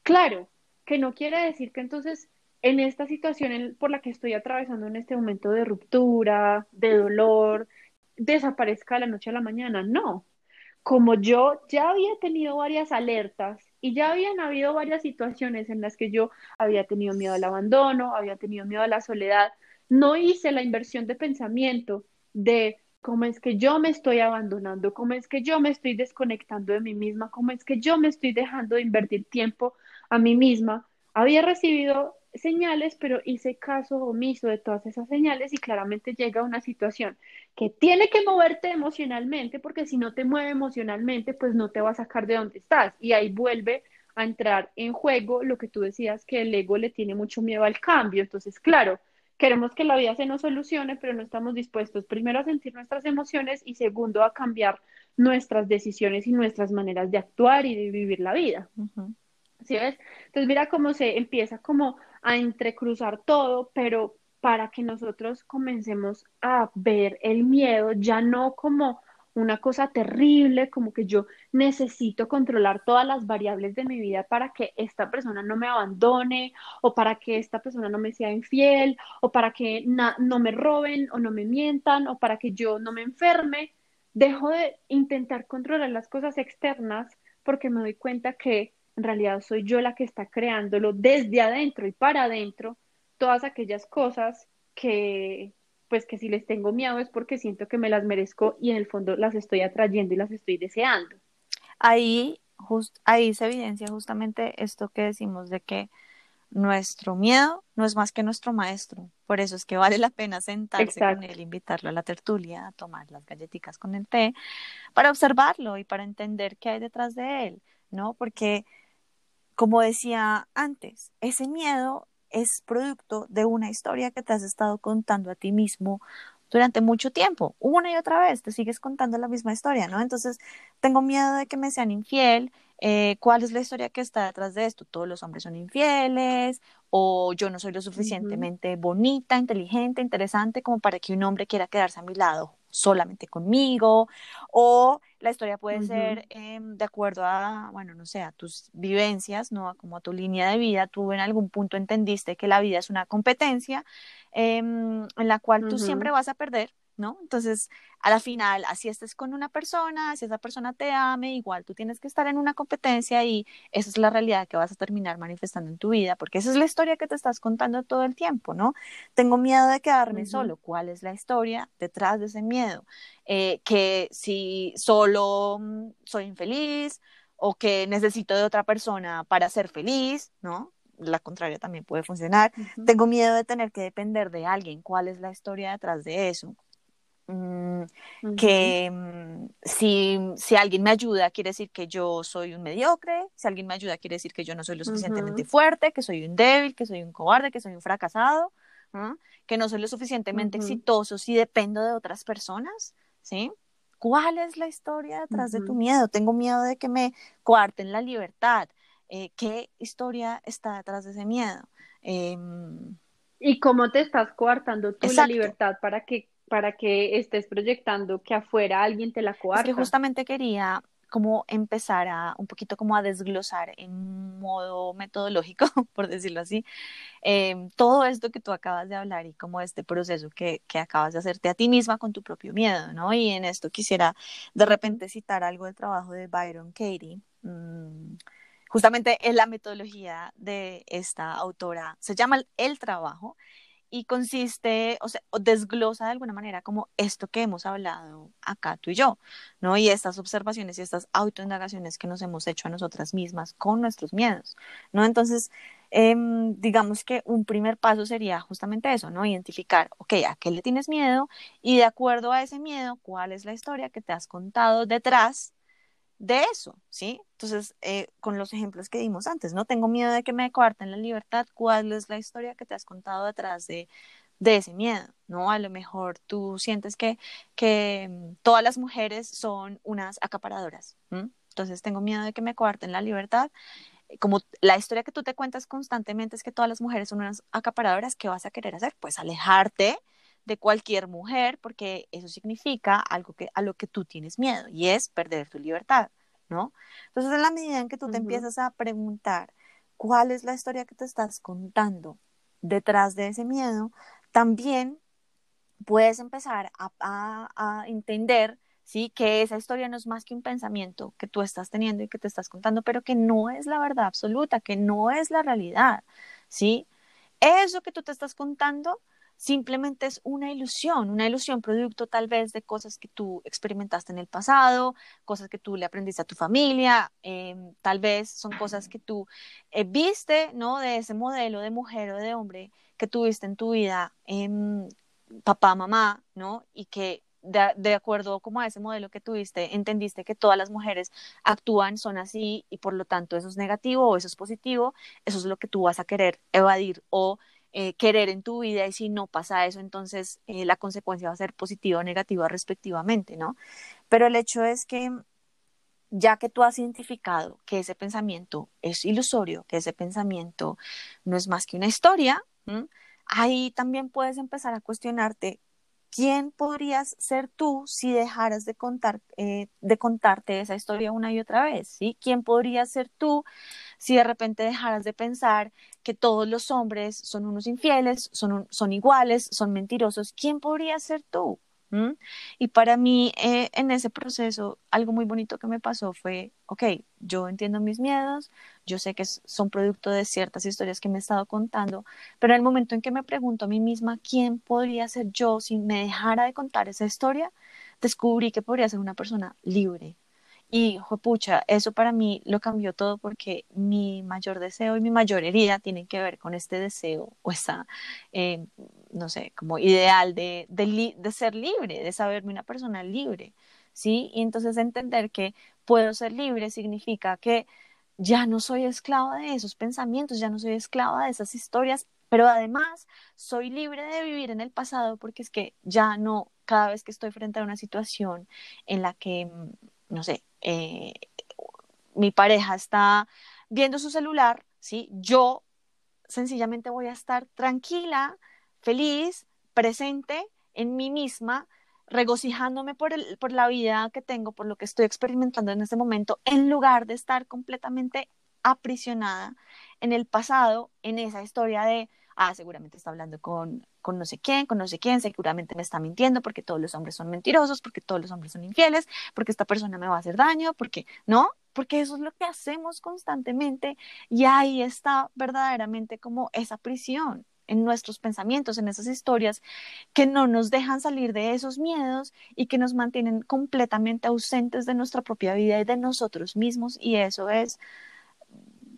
Claro, que no quiere decir que entonces en esta situación por la que estoy atravesando en este momento de ruptura, de dolor, desaparezca de la noche a la mañana, no. Como yo ya había tenido varias alertas y ya habían habido varias situaciones en las que yo había tenido miedo al abandono, había tenido miedo a la soledad, no hice la inversión de pensamiento de cómo es que yo me estoy abandonando, cómo es que yo me estoy desconectando de mí misma, cómo es que yo me estoy dejando de invertir tiempo a mí misma. Había recibido señales, pero hice caso omiso de todas esas señales y claramente llega una situación que tiene que moverte emocionalmente, porque si no te mueve emocionalmente, pues no te va a sacar de donde estás. Y ahí vuelve a entrar en juego lo que tú decías, que el ego le tiene mucho miedo al cambio. Entonces, claro, queremos que la vida se nos solucione, pero no estamos dispuestos primero a sentir nuestras emociones y segundo a cambiar nuestras decisiones y nuestras maneras de actuar y de vivir la vida. ¿Sí ves? Entonces mira cómo se empieza como a entrecruzar todo, pero para que nosotros comencemos a ver el miedo ya no como una cosa terrible, como que yo necesito controlar todas las variables de mi vida para que esta persona no me abandone o para que esta persona no me sea infiel o para que no me roben o no me mientan o para que yo no me enferme. Dejo de intentar controlar las cosas externas porque me doy cuenta que en realidad soy yo la que está creándolo desde adentro y para adentro, todas aquellas cosas que, pues que si les tengo miedo es porque siento que me las merezco y en el fondo las estoy atrayendo y las estoy deseando. Ahí, just, ahí se evidencia justamente esto que decimos de que nuestro miedo no es más que nuestro maestro. Por eso es que vale la pena sentarse con él, invitarlo a la tertulia, a tomar las galletitas con el té, para observarlo y para entender qué hay detrás de él, ¿no? Porque como decía antes, ese miedo es producto de una historia que te has estado contando a ti mismo durante mucho tiempo, una y otra vez, te sigues contando la misma historia, ¿no? Entonces, tengo miedo de que me sean infiel, eh, ¿cuál es la historia que está detrás de esto? Todos los hombres son infieles, o yo no soy lo suficientemente bonita, inteligente, interesante como para que un hombre quiera quedarse a mi lado solamente conmigo, o la historia puede ser em, de acuerdo a, bueno, no sé, a tus vivencias, ¿no? Como a tu línea de vida, tú en algún punto entendiste que la vida es una competencia em, en la cual tú siempre vas a perder, ¿no? Entonces, a la final, así estés con una persona, si esa persona te ame, igual tú tienes que estar en una competencia y esa es la realidad que vas a terminar manifestando en tu vida, porque esa es la historia que te estás contando todo el tiempo, ¿no? Tengo miedo de quedarme solo. ¿Cuál es la historia detrás de ese miedo? Eh, que si solo mm, soy infeliz o que necesito de otra persona para ser feliz, ¿no? la contraria también puede funcionar. Tengo miedo de tener que depender de alguien. ¿Cuál es la historia detrás de eso? Mm, que mm, si, si, alguien me ayuda quiere decir que yo soy un mediocre, si alguien me ayuda quiere decir que yo no soy lo suficientemente fuerte, que soy un débil, que soy un cobarde, que soy un fracasado, que no soy lo suficientemente exitoso si dependo de otras personas, ¿sí? ¿Cuál es la historia detrás de tu miedo? Tengo miedo de que me coarten la libertad. Eh, ¿Qué historia está detrás de ese miedo? Em, ¿Y cómo te estás coartando tú la libertad para que para que estés proyectando que afuera alguien te la coarta. Es que justamente quería como empezar a un poquito como a desglosar en modo metodológico, *laughs* por decirlo así, em, todo esto que tú acabas de hablar y como este proceso que, que, acabas de hacerte a ti misma con tu propio miedo, ¿no? Y en esto quisiera de repente citar algo del trabajo de Byron Katie. Mm, justamente en la metodología de esta autora, se llama El Trabajo, y consiste, o sea, desglosa de alguna manera como esto que hemos hablado acá tú y yo, ¿no? Y estas observaciones y estas autoindagaciones que nos hemos hecho a nosotras mismas con nuestros miedos, ¿no? Entonces, em, digamos que un primer paso sería justamente eso, ¿no? Identificar, ok, ¿a qué le tienes miedo? Y de acuerdo a ese miedo, ¿cuál es la historia que te has contado detrás de eso, ¿sí? Entonces, eh, con los ejemplos que dimos antes, no tengo miedo de que me coarten la libertad, ¿cuál es la historia que te has contado detrás de, de ese miedo? ¿No? A lo mejor tú sientes que, que mm, todas las mujeres son unas acaparadoras, entonces tengo miedo de que me coarten la libertad. Como la historia que tú te cuentas constantemente es que todas las mujeres son unas acaparadoras, ¿qué vas a querer hacer? Pues alejarte de cualquier mujer, porque eso significa algo que, a lo que tú tienes miedo y es perder tu libertad, ¿no? Entonces, en la medida en que tú te empiezas a preguntar cuál es la historia que te estás contando detrás de ese miedo, también puedes empezar a, a entender ¿sí? Que esa historia no es más que un pensamiento que tú estás teniendo y que te estás contando, pero que no es la verdad absoluta, que no es la realidad, ¿sí? Eso que tú te estás contando simplemente es una ilusión, una ilusión producto tal vez de cosas que tú experimentaste en el pasado, cosas que tú le aprendiste a tu familia, em, tal vez son cosas que tú eh, viste, ¿no? De ese modelo de mujer o de hombre que tuviste en tu vida, em, papá, mamá, ¿no? Y que de, de, acuerdo como a ese modelo que tuviste, entendiste que todas las mujeres actúan, son así y por lo tanto eso es negativo o eso es positivo, eso es lo que tú vas a querer evadir o eh, querer en tu vida y si no pasa eso, entonces eh, la consecuencia va a ser positiva o negativa respectivamente, ¿no? Pero el hecho es que ya que tú has identificado que ese pensamiento es ilusorio, que ese pensamiento no es más que una historia, ahí también puedes empezar a cuestionarte quién podrías ser tú si dejaras de contar eh, de contarte esa historia una y otra vez. ¿Quién podrías ser tú si de repente dejaras de pensar que todos los hombres son unos infieles, son, son iguales, son mentirosos, ¿quién podría ser tú? Y para mí, eh, en ese proceso, algo muy bonito que me pasó fue, ok, yo entiendo mis miedos, yo sé que son producto de ciertas historias que me he estado contando, pero en el momento en que me pregunto a mí misma quién podría ser yo si me dejara de contar esa historia, descubrí que podría ser una persona libre, y, pucha, eso para mí lo cambió todo porque mi mayor deseo y mi mayor herida tienen que ver con este deseo o esa, eh, no sé, como ideal de, de, de, ser libre, de saberme una persona libre, ¿sí? Y entonces entender que puedo ser libre significa que ya no soy esclava de esos pensamientos, ya no soy esclava de esas historias, pero además soy libre de vivir en el pasado porque es que ya no, cada vez que estoy frente a una situación en la que, no sé, eh, mi pareja está viendo su celular, ¿sí? Yo sencillamente voy a estar tranquila, feliz, presente en mí misma, regocijándome por, el, por la vida que tengo, por lo que estoy experimentando en este momento, en lugar de estar completamente aprisionada en el pasado, en esa historia de, ah, seguramente está hablando con, con no sé quién, con no sé quién, seguramente me está mintiendo porque todos los hombres son mentirosos, porque todos los hombres son infieles, porque esta persona me va a hacer daño, porque, ¿no? Porque eso es lo que hacemos constantemente y ahí está verdaderamente como esa prisión en nuestros pensamientos, en esas historias que no nos dejan salir de esos miedos y que nos mantienen completamente ausentes de nuestra propia vida y de nosotros mismos y eso es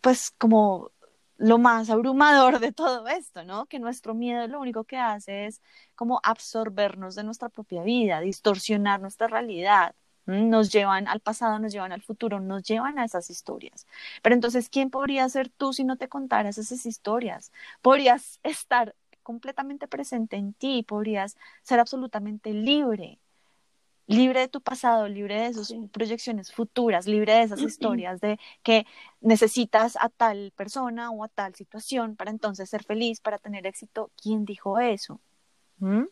pues como lo más abrumador de todo esto, ¿no? Que nuestro miedo lo único que hace es como absorbernos de nuestra propia vida, distorsionar nuestra realidad. Nos llevan al pasado, nos llevan al futuro, nos llevan a esas historias. Pero entonces, ¿quién podría ser tú si no te contaras esas historias? Podrías estar completamente presente en ti, podrías ser absolutamente libre, libre de tu pasado, libre de esas proyecciones futuras, libre de esas historias de que necesitas a tal persona o a tal situación para entonces ser feliz, para tener éxito. ¿Quién dijo eso? ¿Mm?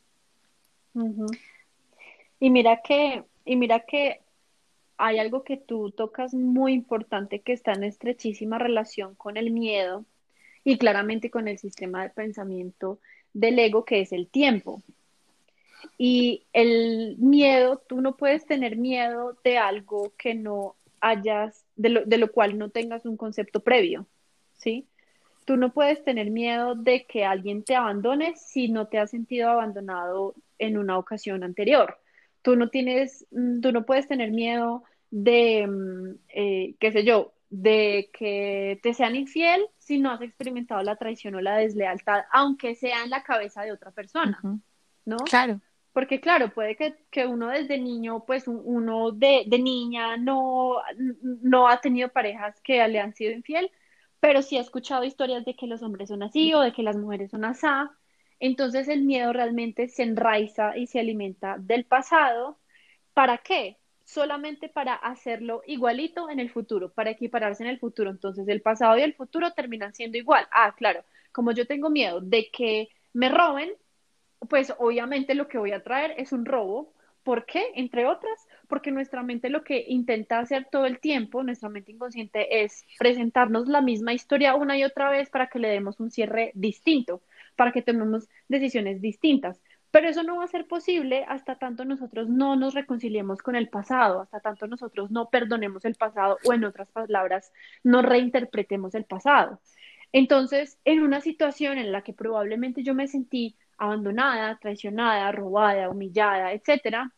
Y mira que, y mira que hay algo que tú tocas muy importante que está en estrechísima relación con el miedo y claramente con el sistema de pensamiento del ego que es el tiempo. Y el miedo, tú no puedes tener miedo de algo que no hayas, de lo, de lo cual no tengas un concepto previo, ¿sí? Tú no puedes tener miedo de que alguien te abandone si no te has sentido abandonado en una ocasión anterior. Tú no tienes, mm, tú no puedes tener miedo de, mm, eh, qué sé yo, de que te sean infiel si no has experimentado la traición o la deslealtad, aunque sea en la cabeza de otra persona, ¿no? Claro. Porque claro, puede que, uno desde niño, pues uno de, niña no, no ha tenido parejas que le han sido infiel, pero sí ha escuchado historias de que los hombres son así o de que las mujeres son asá. Entonces el miedo realmente se enraiza y se alimenta del pasado. ¿Para qué? Solamente para hacerlo igualito en el futuro, para equipararse en el futuro. Entonces el pasado y el futuro terminan siendo igual. Ah, claro, como yo tengo miedo de que me roben, pues obviamente lo que voy a traer es un robo. ¿Por qué? Entre otras, porque nuestra mente lo que intenta hacer todo el tiempo, nuestra mente inconsciente, es presentarnos la misma historia una y otra vez para que le demos un cierre distinto, para que tomemos decisiones distintas. Pero eso no va a ser posible hasta tanto nosotros no nos reconciliemos con el pasado, hasta tanto nosotros no perdonemos el pasado o en otras palabras, no reinterpretemos el pasado. Entonces, en una situación en la que probablemente yo me sentí abandonada, traicionada, robada, humillada, etcétera,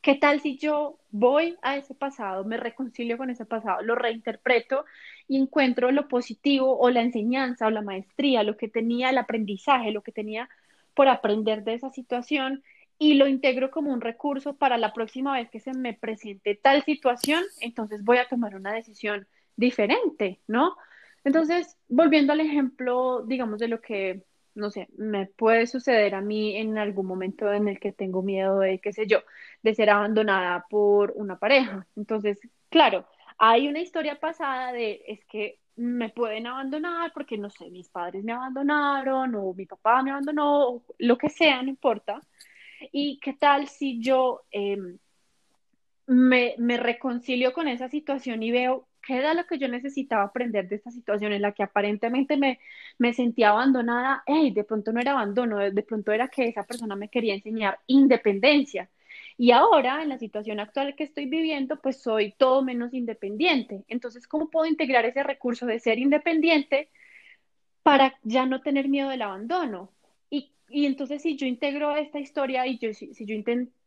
¿qué tal si yo voy a ese pasado, me reconcilio con ese pasado, lo reinterpreto y encuentro lo positivo o la enseñanza o la maestría, lo que tenía el aprendizaje, lo que tenía por aprender de esa situación y lo integro como un recurso para la próxima vez que se me presente tal situación, entonces voy a tomar una decisión diferente, ¿no? Entonces, volviendo al ejemplo, digamos, de lo que no sé, me puede suceder a mí en algún momento en el que tengo miedo de, qué sé yo, de ser abandonada por una pareja. Entonces, claro, hay una historia pasada de, es que me pueden abandonar porque, no sé, mis padres me abandonaron o mi papá me abandonó, o lo que sea, no importa. ¿Y qué tal si yo em, me, me reconcilio con esa situación y veo qué era lo que yo necesitaba aprender de esta situación en la que aparentemente me, me sentía abandonada, hey, de pronto no era abandono, de, pronto era que esa persona me quería enseñar independencia. Y ahora, en la situación actual que estoy viviendo, pues soy todo menos independiente. Entonces, ¿cómo puedo integrar ese recurso de ser independiente para ya no tener miedo del abandono? Y entonces si yo integro esta historia y yo, si, yo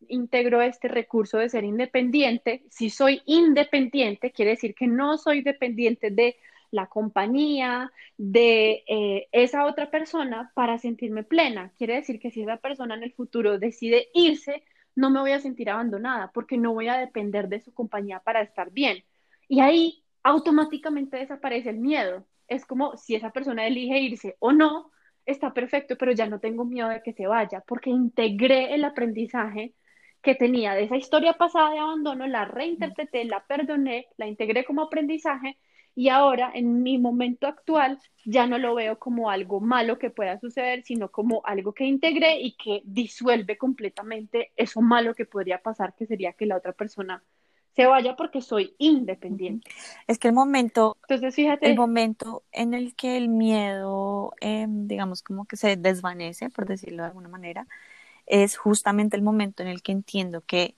integro este recurso de ser independiente, si soy independiente, quiere decir que no soy dependiente de la compañía, de eh, esa otra persona para sentirme plena. Quiere decir que si esa persona en el futuro decide irse, no me voy a sentir abandonada porque no voy a depender de su compañía para estar bien. Y ahí automáticamente desaparece el miedo. Es como si esa persona elige irse o no, está perfecto, pero ya no tengo miedo de que se vaya, porque integré el aprendizaje que tenía de esa historia pasada de abandono, la reinterpreté, la perdoné, la integré como aprendizaje Y ahora, en mi momento actual, ya no lo veo como algo malo que pueda suceder, sino como algo que integré y que disuelve completamente eso malo que podría pasar, que sería que la otra persona se vaya porque soy independiente. Es que el momento, Entonces, fíjate, el momento en el que el miedo, em, digamos, como que se desvanece, por decirlo de alguna manera, es justamente el momento en el que entiendo que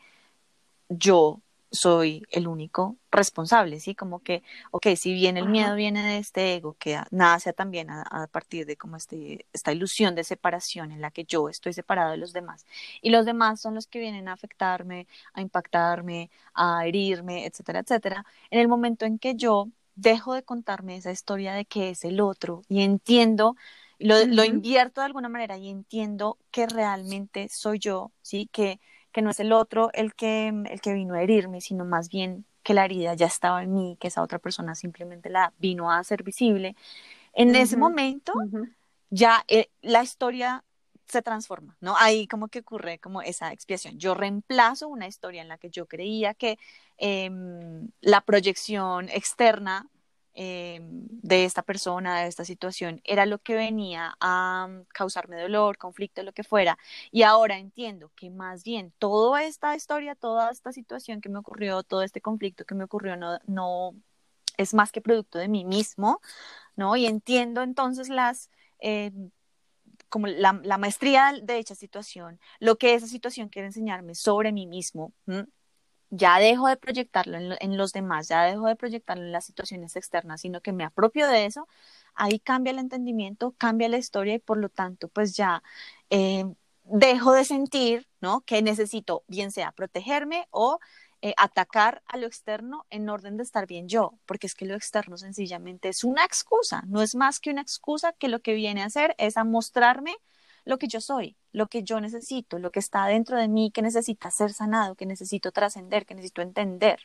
yo soy el único responsable, ¿sí? Como que, ok, si bien el miedo viene de este ego que nace también a, partir de como este, esta ilusión de separación en la que yo estoy separado de los demás y los demás son los que vienen a afectarme, a impactarme, a herirme, etcétera, etcétera, en el momento en que yo dejo de contarme esa historia de que es el otro y entiendo lo, lo invierto de alguna manera y entiendo que realmente soy yo, ¿sí? Que que no es el otro el que, el que vino a herirme, sino más bien que la herida ya estaba en mí, que esa otra persona simplemente la vino a hacer visible. En ese momento, ya eh, la historia se transforma, ¿no? Ahí como que ocurre como esa expiación. Yo reemplazo una historia en la que yo creía que em, la proyección externa eh, de esta persona, de esta situación, era lo que venía a mm, causarme dolor, conflicto, lo que fuera. Y ahora entiendo que más bien toda esta historia, toda esta situación que me ocurrió, todo este conflicto que me ocurrió, no, no es más que producto de mí mismo, ¿no? Y entiendo entonces las... Eh, como la, maestría de dicha situación, lo que esa situación quiere enseñarme sobre mí mismo, ya dejo de proyectarlo en, los demás, ya dejo de proyectarlo en las situaciones externas, sino que me apropio de eso, ahí cambia el entendimiento, cambia la historia y por lo tanto, pues ya eh, dejo de sentir, ¿no? Que necesito, bien sea protegerme o eh, atacar a lo externo en orden de estar bien yo, porque es que lo externo sencillamente es una excusa, no es más que una excusa que lo que viene a hacer es a mostrarme lo que yo soy, lo que yo necesito, lo que está dentro de mí, que necesita ser sanado, que necesito trascender, que necesito entender.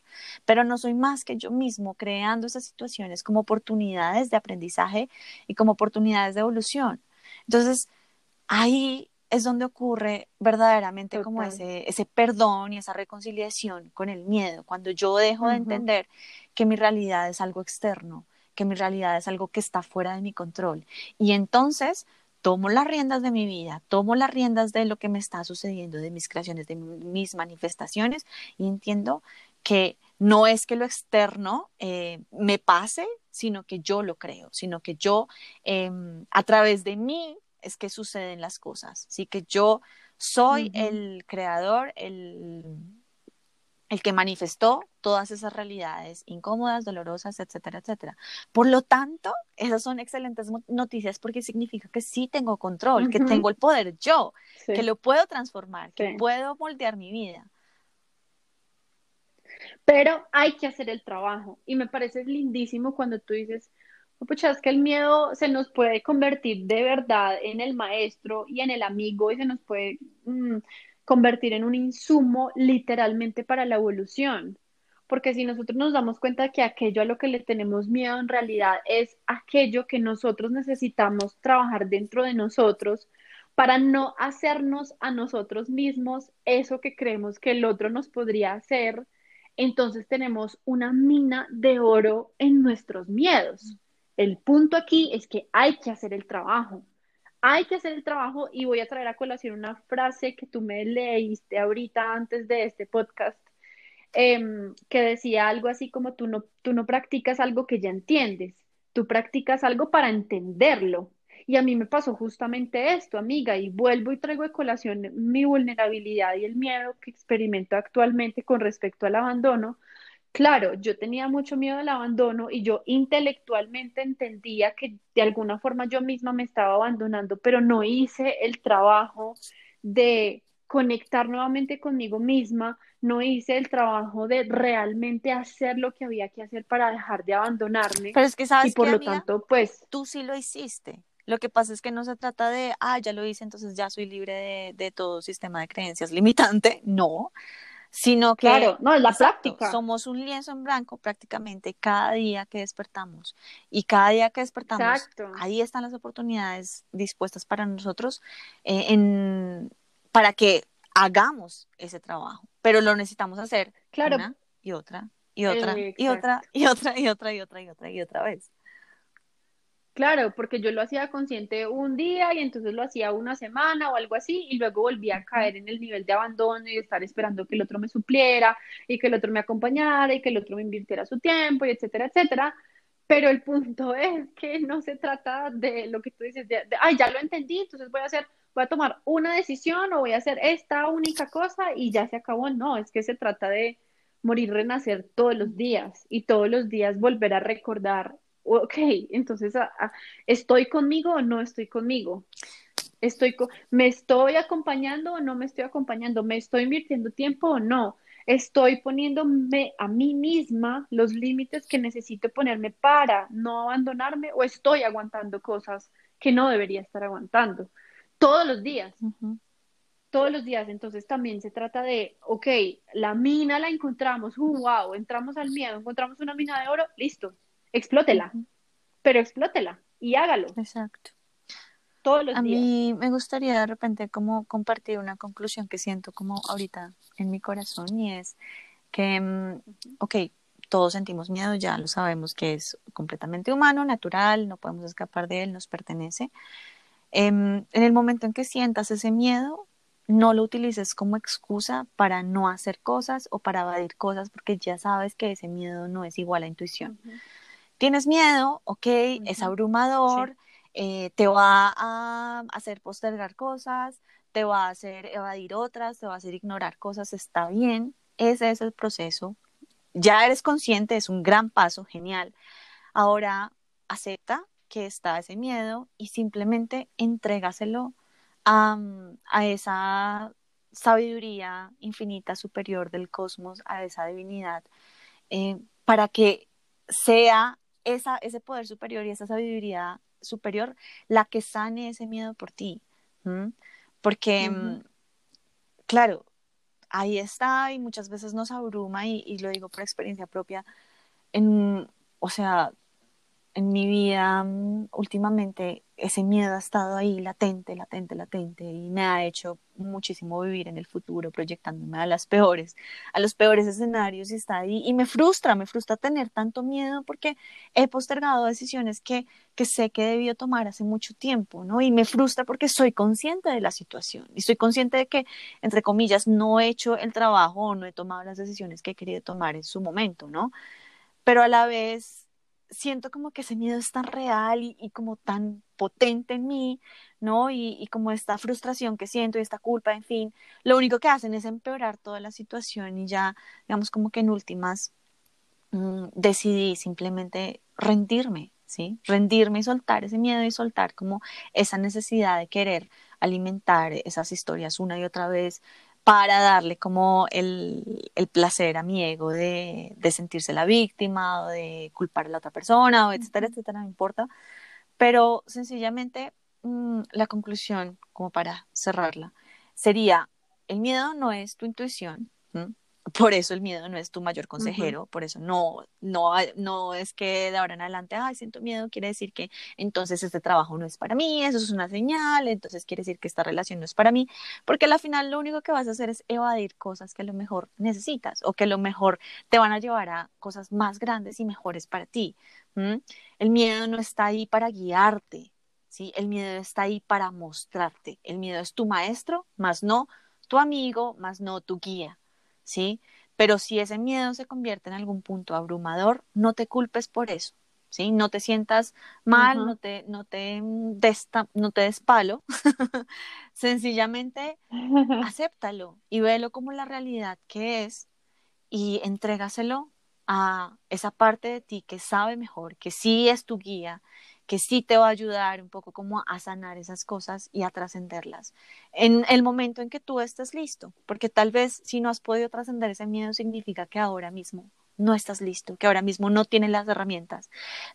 Pero no soy más que yo mismo creando esas situaciones como oportunidades de aprendizaje y como oportunidades de evolución. Entonces, ahí es donde ocurre verdaderamente como ese, ese perdón y esa reconciliación con el miedo, cuando yo dejo de entender que mi realidad es algo externo, que mi realidad es algo que está fuera de mi control. Y entonces tomo las riendas de mi vida, tomo las riendas de lo que me está sucediendo, de mis creaciones, de mis manifestaciones y entiendo que no es que lo externo eh, me pase, sino que yo lo creo, sino que yo em, a través de mí es que suceden las cosas, sí que yo soy el creador, el, el que manifestó todas esas realidades incómodas, dolorosas, etcétera, etcétera. Por lo tanto, esas son excelentes noticias porque significa que sí tengo control, que tengo el poder yo, que lo puedo transformar, que puedo moldear mi vida. Pero hay que hacer el trabajo y me parece lindísimo cuando tú dices, pucha, es que el miedo se nos puede convertir de verdad en el maestro y en el amigo y se nos puede... Mm, convertir en un insumo literalmente para la evolución. Porque si nosotros nos damos cuenta que aquello a lo que le tenemos miedo en realidad es aquello que nosotros necesitamos trabajar dentro de nosotros para no hacernos a nosotros mismos eso que creemos que el otro nos podría hacer, entonces tenemos una mina de oro en nuestros miedos. El punto aquí es que hay que hacer el trabajo hay que hacer el trabajo y voy a traer a colación una frase que tú me leíste ahorita antes de este podcast, em, que decía algo así como tú no, tú no practicas algo que ya entiendes, tú practicas algo para entenderlo. Y a mí me pasó justamente esto, amiga, y vuelvo y traigo a colación mi vulnerabilidad y el miedo que experimento actualmente con respecto al abandono, Claro, yo tenía mucho miedo al abandono y yo intelectualmente entendía que de alguna forma yo misma me estaba abandonando, pero no hice el trabajo de conectar nuevamente conmigo misma, no hice el trabajo de realmente hacer lo que había que hacer para dejar de abandonarme. Pero es que sabes y por lo tanto, pues tú sí lo hiciste. Lo que pasa es que no se trata de, ah, ya lo hice, entonces ya soy libre de, de todo sistema de creencias limitante. *laughs* No, sino que claro, no, es la práctica. Somos un lienzo en blanco prácticamente cada día que despertamos y cada día que despertamos ahí están las oportunidades dispuestas para nosotros eh, en, para que hagamos ese trabajo, pero lo necesitamos hacer claro. una y otra y otra, y otra, y otra, y otra, y otra, y otra, y otra vez. Claro, porque yo lo hacía consciente un día y entonces lo hacía una semana o algo así y luego volvía a caer en el nivel de abandono y de estar esperando que el otro me supliera y que el otro me acompañara y que el otro me invirtiera su tiempo y etcétera, etcétera. Pero el punto *laughs* es que no se trata de lo que tú dices, de, ay, ya lo entendí, entonces voy a hacer, voy a tomar una decisión o voy a hacer esta única cosa y ya se acabó. No, es que se trata de morir, renacer todos los días y todos los días volver a recordar ok, entonces, ah, ah, ¿estoy conmigo o no estoy conmigo? Estoy ¿Me estoy acompañando o no me estoy acompañando? ¿Me estoy invirtiendo tiempo o no? ¿Estoy poniéndome a mí misma los límites que necesito ponerme para no abandonarme o estoy aguantando cosas que no debería estar aguantando? Todos los días. Todos los días. Entonces también se trata de, ok, la mina la encontramos, uh, wow, entramos al miedo, encontramos una mina de oro, listo, explótela, pero explótela y hágalo. Exacto. Todos los a días. mí me gustaría de repente como compartir una conclusión que siento como ahorita en mi corazón y es que, mm, ok, todos sentimos miedo, ya lo sabemos que es completamente humano, natural, no podemos escapar de él, nos pertenece. Em, en el momento en que sientas ese miedo, no lo utilices como excusa para no hacer cosas o para evadir cosas, porque ya sabes que ese miedo no es igual a intuición tienes miedo, ok, es abrumador, eh, te va a hacer postergar cosas, te va a hacer evadir otras, te va a hacer ignorar cosas, está bien, ese es el proceso. Ya eres consciente, es un gran paso, genial. Ahora acepta que está ese miedo y simplemente entrégaselo a, a esa sabiduría infinita superior del cosmos, a esa divinidad, eh, para que sea esa, ese poder superior y esa sabiduría superior la que sane ese miedo por ti. Porque, mm, claro, ahí está y muchas veces nos abruma y, y, lo digo por experiencia propia. En, o sea, en mi vida mm, últimamente ese miedo ha estado ahí latente, latente, latente y me ha hecho muchísimo vivir en el futuro proyectándome a las peores, a los peores escenarios y está ahí y me frustra, me frustra tener tanto miedo porque he postergado decisiones que, que sé que debió tomar hace mucho tiempo, ¿no? Y me frustra porque soy consciente de la situación y soy consciente de que, entre comillas, no he hecho el trabajo o no he tomado las decisiones que he querido tomar en su momento, ¿no? Pero a la vez siento como que ese miedo es tan real y, como tan potente en mí, ¿no? Y, como esta frustración que siento y esta culpa, en fin, lo único que hacen es empeorar toda la situación y ya, digamos, como que en últimas mm, decidí simplemente rendirme, ¿sí? Rendirme y soltar ese miedo y soltar como esa necesidad de querer alimentar esas historias una y otra vez para darle como el, el placer a mi ego de, de, sentirse la víctima o de culpar a la otra persona, o etcétera, etcétera, no importa. Pero sencillamente mm, la conclusión, como para cerrarla, sería, el miedo no es tu intuición, por eso el miedo no es tu mayor consejero, por eso no, no, no es que de ahora en adelante, ay, siento miedo, quiere decir que entonces este trabajo no es para mí, eso es una señal, entonces quiere decir que esta relación no es para mí, porque al final lo único que vas a hacer es evadir cosas que a lo mejor necesitas o que a lo mejor te van a llevar a cosas más grandes y mejores para ti. El miedo no está ahí para guiarte, ¿sí? El miedo está ahí para mostrarte. El miedo es tu maestro, más no tu amigo, más no tu guía. ¿Sí? Pero si ese miedo se convierte en algún punto abrumador, no te culpes por eso, ¿sí? No te sientas mal, no te, no te, no te des palo, *laughs* sencillamente *laughs* acéptalo y velo como la realidad que es y entrégaselo a esa parte de ti que sabe mejor, que sí es tu guía, que sí te va a ayudar un poco como a sanar esas cosas y a trascenderlas en el momento en que tú estés listo, porque tal vez si no has podido trascender ese miedo significa que ahora mismo no estás listo, que ahora mismo no tienes las herramientas,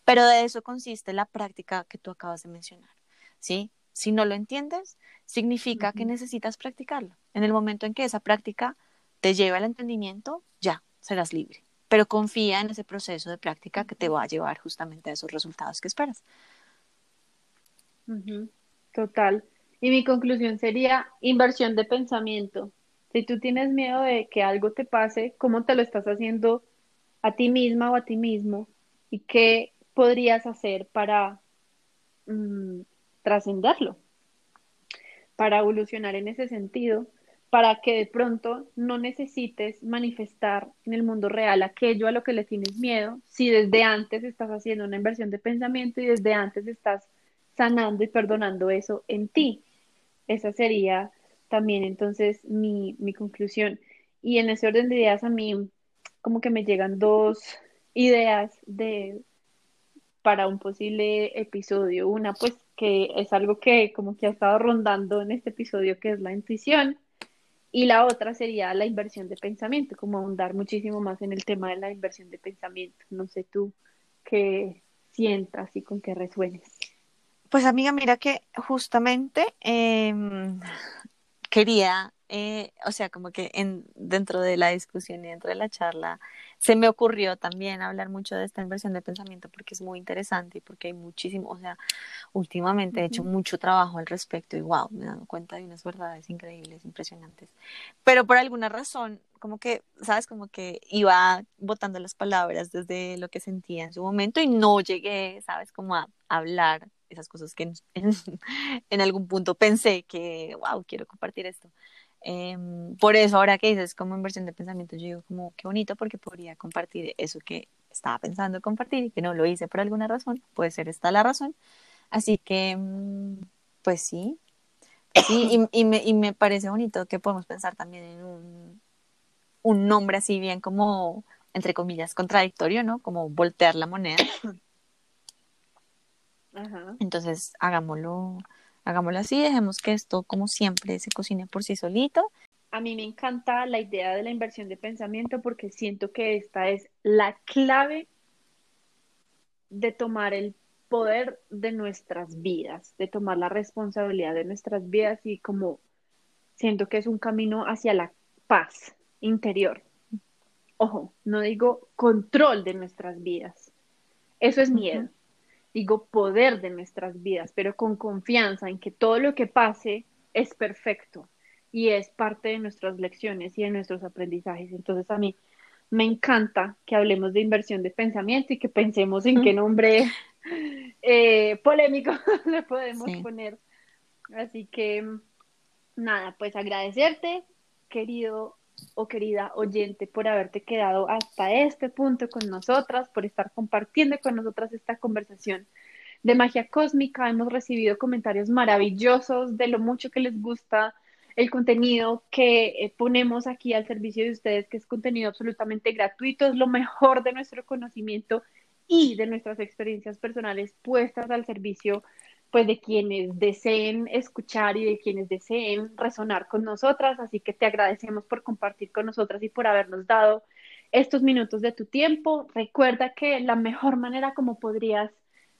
pero de eso consiste la práctica que tú acabas de mencionar, ¿sí? Si no lo entiendes, significa que necesitas practicarlo. En el momento en que esa práctica te lleva al entendimiento, ya, serás libre pero confía en ese proceso de práctica que te va a llevar justamente a esos resultados que esperas. Total. Y mi conclusión sería inversión de pensamiento. Si tú tienes miedo de que algo te pase, ¿cómo te lo estás haciendo a ti misma o a ti mismo y qué podrías hacer para mm, trascenderlo, para evolucionar en ese sentido, para que de pronto no necesites manifestar en el mundo real aquello a lo que le tienes miedo, si desde antes estás haciendo una inversión de pensamiento y desde antes estás sanando y perdonando eso en ti. Esa sería también entonces mi, mi conclusión. Y en ese orden de ideas a mí como que me llegan dos ideas de para un posible episodio. Una, pues que es algo que como que ha estado rondando en este episodio, que es la intuición. Y la otra sería la inversión de pensamiento, como ahondar muchísimo más en el tema de la inversión de pensamiento. No sé tú qué sientas y con qué resuenes. Pues amiga, mira que justamente em, quería eh, o sea, como que en, dentro de la discusión y dentro de la charla, se me ocurrió también hablar mucho de esta inversión de pensamiento porque es muy interesante y porque hay muchísimo, o sea, últimamente he hecho mucho trabajo al respecto y wow, me he dado cuenta de unas verdades increíbles, impresionantes. Pero por alguna razón, como que, ¿sabes? Como que iba botando las palabras desde lo que sentía en su momento y no llegué, ¿sabes? Como a hablar esas cosas que en, *laughs* en algún punto pensé que, wow, quiero compartir esto. Em, por eso ahora que dices como inversión de pensamiento, yo digo como qué bonito porque podría compartir eso que estaba pensando compartir y que no lo hice por alguna razón, puede ser esta la razón. Así que, mm, pues sí, sí y, me, y me parece bonito que podemos pensar también en un, un nombre así bien como, entre comillas, contradictorio, ¿no? Como voltear la moneda. *coughs* Entonces, hagámoslo hagámoslo así, dejemos que esto, como siempre, se cocine por sí solito. A mí me encanta la idea de la inversión de pensamiento porque siento que esta es la clave de tomar el poder de nuestras vidas, de tomar la responsabilidad de nuestras vidas y como siento que es un camino hacia la paz interior. Ojo, no digo control de nuestras vidas. Eso es miedo digo poder de nuestras vidas, pero con confianza en que todo lo que pase es perfecto y es parte de nuestras lecciones y de nuestros aprendizajes. Entonces a mí me encanta que hablemos de inversión de pensamiento y que pensemos en qué nombre *laughs* eh, polémico *laughs* le podemos poner. Así que nada, pues agradecerte, querido o querida oyente, por haberte quedado hasta este punto con nosotras, por estar compartiendo con nosotras esta conversación de magia cósmica. Hemos recibido comentarios maravillosos de lo mucho que les gusta el contenido que eh, ponemos aquí al servicio de ustedes, que es contenido absolutamente gratuito, es lo mejor de nuestro conocimiento y de nuestras experiencias personales puestas al servicio pues de quienes deseen escuchar y de quienes deseen resonar con nosotras. Así que te agradecemos por compartir con nosotras y por habernos dado estos minutos de tu tiempo. Recuerda que la mejor manera como podrías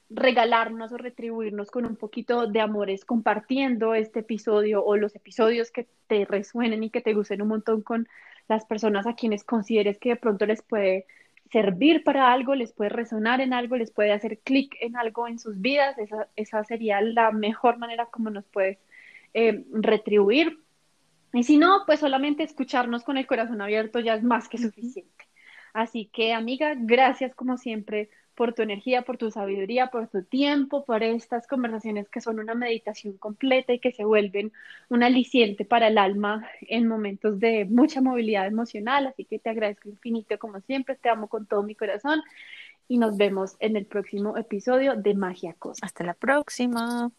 regalarnos o retribuirnos con un poquito de amor es compartiendo este episodio o los episodios que te resuenen y que te gusten un montón con las personas a quienes consideres que de pronto les puede servir para algo, les puede resonar en algo, les puede hacer clic en algo en sus vidas, esa, esa, sería la mejor manera como nos puedes eh, retribuir. Y si no, pues solamente escucharnos con el corazón abierto ya es más que suficiente. Así que, amiga, gracias como siempre por tu energía, por tu sabiduría, por tu tiempo, por estas conversaciones que son una meditación completa y que se vuelven un aliciente para el alma en momentos de mucha movilidad emocional. Así que te agradezco infinito como siempre, te amo con todo mi corazón y nos vemos en el próximo episodio de Magia Cosa. Hasta la próxima.